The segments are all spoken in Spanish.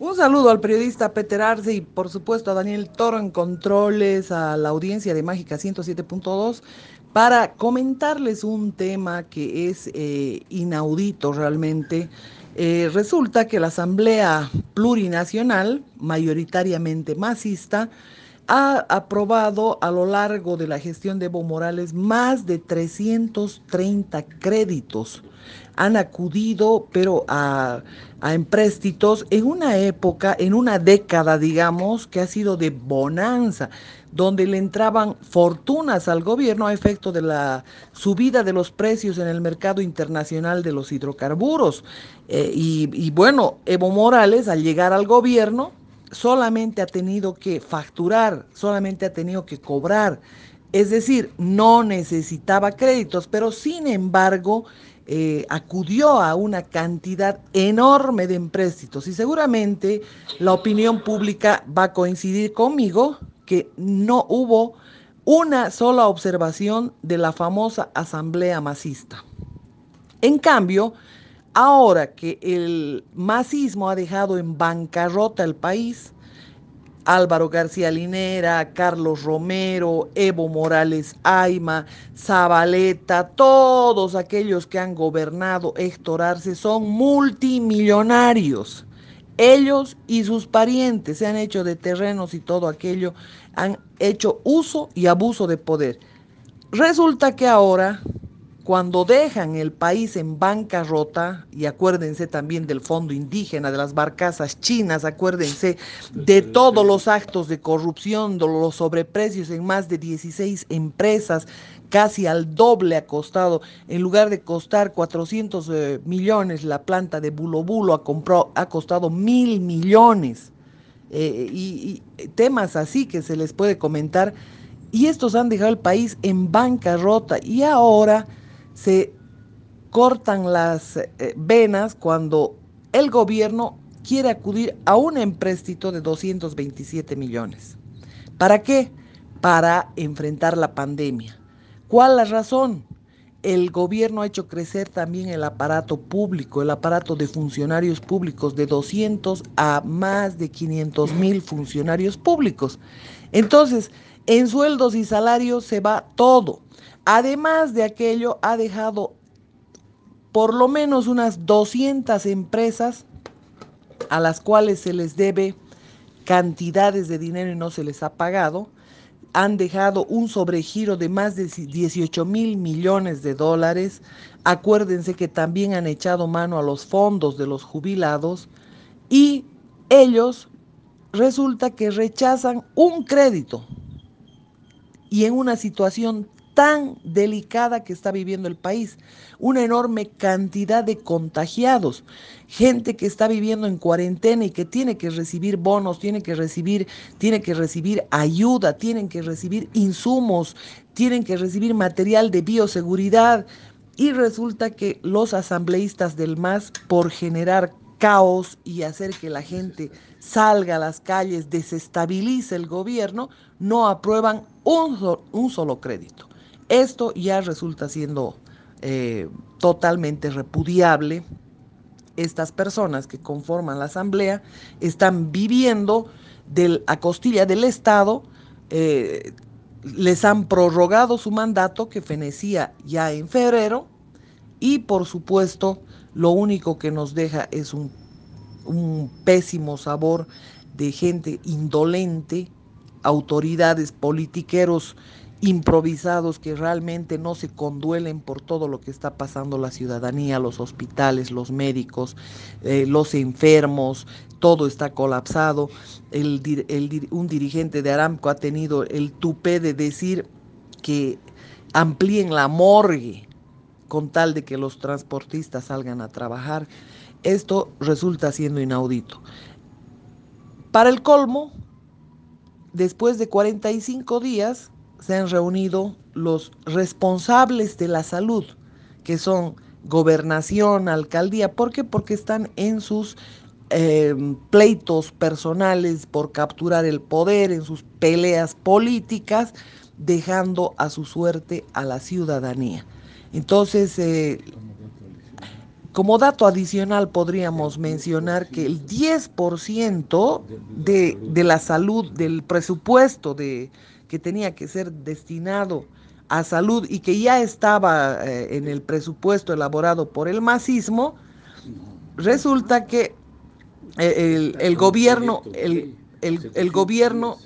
Un saludo al periodista Peter Arce y por supuesto a Daniel Toro en controles, a la audiencia de Mágica 107.2 para comentarles un tema que es eh, inaudito realmente. Eh, resulta que la Asamblea Plurinacional, mayoritariamente masista, ha aprobado a lo largo de la gestión de Evo Morales más de 330 créditos. Han acudido, pero a, a empréstitos en una época, en una década, digamos, que ha sido de bonanza donde le entraban fortunas al gobierno a efecto de la subida de los precios en el mercado internacional de los hidrocarburos. Eh, y, y bueno, Evo Morales al llegar al gobierno solamente ha tenido que facturar, solamente ha tenido que cobrar. Es decir, no necesitaba créditos, pero sin embargo eh, acudió a una cantidad enorme de empréstitos y seguramente la opinión pública va a coincidir conmigo que no hubo una sola observación de la famosa asamblea masista. En cambio, ahora que el masismo ha dejado en bancarrota el país, Álvaro García Linera, Carlos Romero, Evo Morales Aima, Zabaleta, todos aquellos que han gobernado Héctor Arce son multimillonarios. Ellos y sus parientes se han hecho de terrenos y todo aquello, han hecho uso y abuso de poder. Resulta que ahora cuando dejan el país en bancarrota, y acuérdense también del fondo indígena, de las barcazas chinas, acuérdense de todos los actos de corrupción, de los sobreprecios en más de 16 empresas, casi al doble ha costado, en lugar de costar 400 eh, millones, la planta de Bulo Bulo ha, ha costado mil millones. Eh, y, y temas así que se les puede comentar. Y estos han dejado el país en bancarrota y ahora se cortan las eh, venas cuando el gobierno quiere acudir a un empréstito de 227 millones. ¿Para qué? Para enfrentar la pandemia. ¿Cuál la razón? El gobierno ha hecho crecer también el aparato público, el aparato de funcionarios públicos de 200 a más de 500 mil funcionarios públicos. Entonces, en sueldos y salarios se va todo. Además de aquello, ha dejado por lo menos unas 200 empresas a las cuales se les debe cantidades de dinero y no se les ha pagado. Han dejado un sobregiro de más de 18 mil millones de dólares. Acuérdense que también han echado mano a los fondos de los jubilados y ellos resulta que rechazan un crédito y en una situación tan delicada que está viviendo el país. Una enorme cantidad de contagiados, gente que está viviendo en cuarentena y que tiene que recibir bonos, tiene que recibir, tiene que recibir ayuda, tienen que recibir insumos, tienen que recibir material de bioseguridad. Y resulta que los asambleístas del MAS, por generar caos y hacer que la gente salga a las calles, desestabilice el gobierno, no aprueban un, un solo crédito. Esto ya resulta siendo eh, totalmente repudiable. Estas personas que conforman la Asamblea están viviendo del, a costilla del Estado, eh, les han prorrogado su mandato que fenecía ya en febrero y por supuesto lo único que nos deja es un, un pésimo sabor de gente indolente, autoridades politiqueros improvisados que realmente no se conduelen por todo lo que está pasando la ciudadanía, los hospitales, los médicos, eh, los enfermos, todo está colapsado. El, el, un dirigente de Aramco ha tenido el tupé de decir que amplíen la morgue con tal de que los transportistas salgan a trabajar. Esto resulta siendo inaudito. Para el colmo, después de 45 días, se han reunido los responsables de la salud, que son gobernación, alcaldía. ¿Por qué? Porque están en sus eh, pleitos personales por capturar el poder, en sus peleas políticas, dejando a su suerte a la ciudadanía. Entonces, eh, Como dato adicional podríamos mencionar que el 10% de, de, la salud, del presupuesto de, que tenía que ser destinado a salud y que ya estaba eh, en el presupuesto elaborado por el masismo, resulta que eh, el, el gobierno, el, el, el, gobierno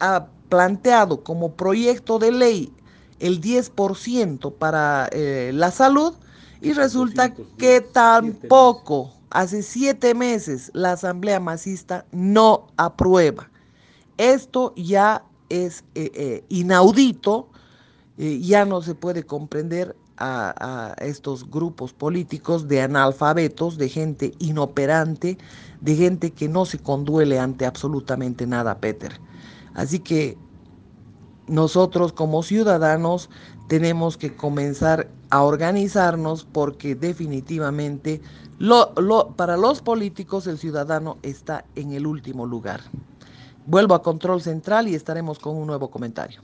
ha planteado como proyecto de ley el 10% para eh, la salud y resulta que tampoco hace siete meses la Asamblea Masista no aprueba. Esto ya es eh, eh, inaudito, eh, ya no se puede comprender a, estos grupos políticos de analfabetos, de gente inoperante, de gente que no se conduele ante absolutamente nada, Peter. Así que nosotros como ciudadanos tenemos que comenzar a organizarnos porque definitivamente lo, lo, para los políticos el ciudadano está en el último lugar. Vuelvo a control central y estaremos con un nuevo comentario.